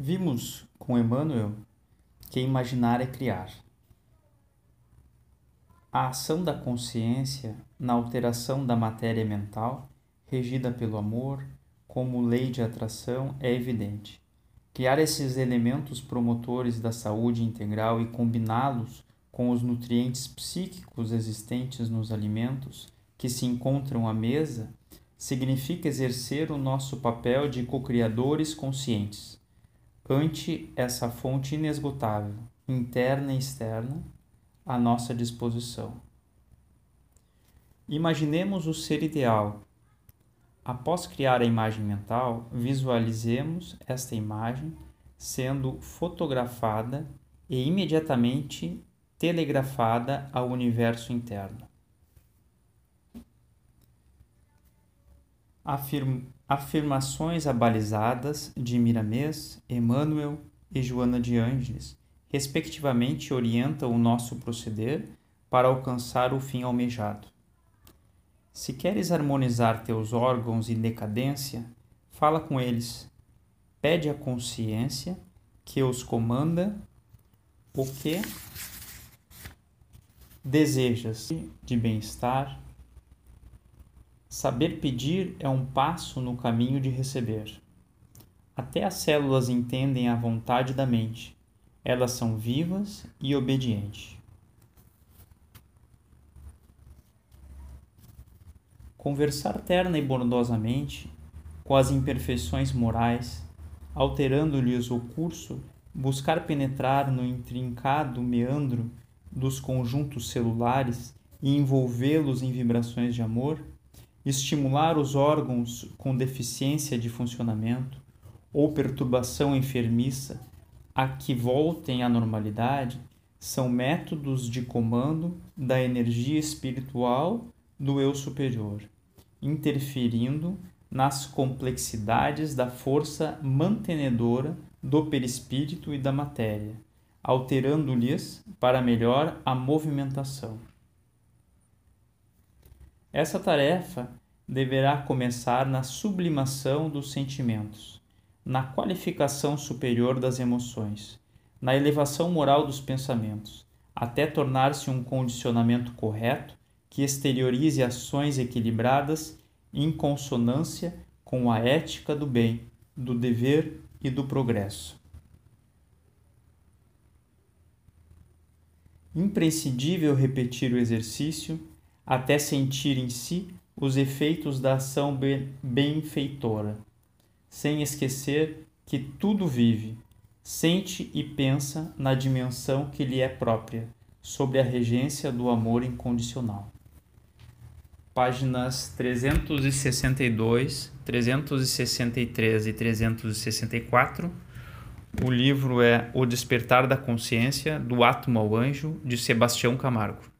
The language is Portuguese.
Vimos com Emmanuel que imaginar é criar. A ação da consciência na alteração da matéria mental, regida pelo amor, como lei de atração, é evidente. Criar esses elementos promotores da saúde integral e combiná-los com os nutrientes psíquicos existentes nos alimentos que se encontram à mesa significa exercer o nosso papel de co-criadores conscientes ante essa fonte inesgotável, interna e externa, à nossa disposição. Imaginemos o ser ideal. Após criar a imagem mental, visualizemos esta imagem sendo fotografada e imediatamente telegrafada ao universo interno. Afirmo afirmações abalizadas de Miramês, Emmanuel e Joana de Ângeles, respectivamente, orientam o nosso proceder para alcançar o fim almejado. Se queres harmonizar teus órgãos em decadência, fala com eles. Pede à consciência que os comanda o que desejas de bem-estar, Saber pedir é um passo no caminho de receber. Até as células entendem a vontade da mente. Elas são vivas e obedientes. Conversar terna e bondosamente com as imperfeições morais, alterando-lhes o curso, buscar penetrar no intrincado meandro dos conjuntos celulares e envolvê-los em vibrações de amor, estimular os órgãos com deficiência de funcionamento ou perturbação enfermiça a que voltem à normalidade são métodos de comando da energia espiritual do eu superior, interferindo nas complexidades da força mantenedora do perispírito e da matéria, alterando-lhes para melhor a movimentação. Essa tarefa deverá começar na sublimação dos sentimentos, na qualificação superior das emoções, na elevação moral dos pensamentos, até tornar-se um condicionamento correto que exteriorize ações equilibradas em consonância com a ética do bem, do dever e do progresso. Imprescindível repetir o exercício até sentir em si os efeitos da ação benfeitora, sem esquecer que tudo vive, sente e pensa na dimensão que lhe é própria, sob a regência do amor incondicional. Páginas 362, 363 e 364. O livro é O Despertar da Consciência, do Átomo ao Anjo, de Sebastião Camargo.